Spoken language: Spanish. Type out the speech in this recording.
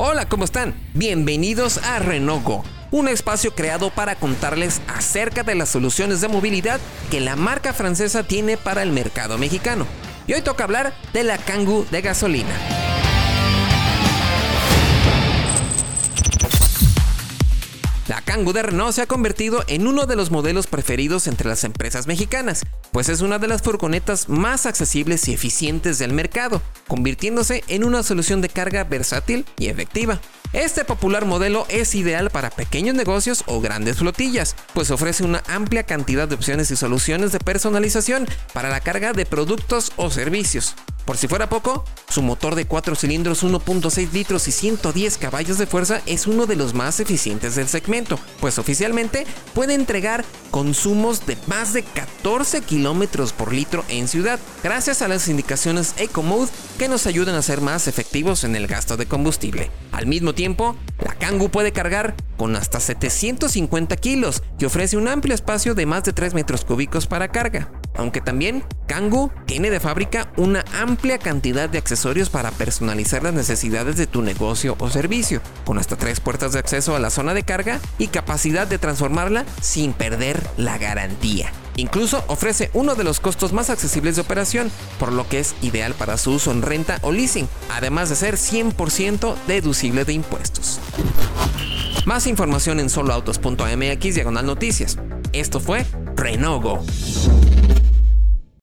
Hola, ¿cómo están? Bienvenidos a Renogo, un espacio creado para contarles acerca de las soluciones de movilidad que la marca francesa tiene para el mercado mexicano. Y hoy toca hablar de la Kangoo de gasolina. La Kangoo de Renault se ha convertido en uno de los modelos preferidos entre las empresas mexicanas, pues es una de las furgonetas más accesibles y eficientes del mercado, convirtiéndose en una solución de carga versátil y efectiva. Este popular modelo es ideal para pequeños negocios o grandes flotillas, pues ofrece una amplia cantidad de opciones y soluciones de personalización para la carga de productos o servicios. Por si fuera poco, su motor de 4 cilindros 1.6 litros y 110 caballos de fuerza es uno de los más eficientes del segmento, pues oficialmente puede entregar consumos de más de 14 kilómetros por litro en ciudad, gracias a las indicaciones EcoMode que nos ayudan a ser más efectivos en el gasto de combustible. Al mismo tiempo, la Kangoo puede cargar con hasta 750 kilos y ofrece un amplio espacio de más de 3 metros cúbicos para carga aunque también Kangoo tiene de fábrica una amplia cantidad de accesorios para personalizar las necesidades de tu negocio o servicio, con hasta tres puertas de acceso a la zona de carga y capacidad de transformarla sin perder la garantía. Incluso ofrece uno de los costos más accesibles de operación, por lo que es ideal para su uso en renta o leasing, además de ser 100% deducible de impuestos. Más información en soloautos.mx diagonal noticias. Esto fue Renogo.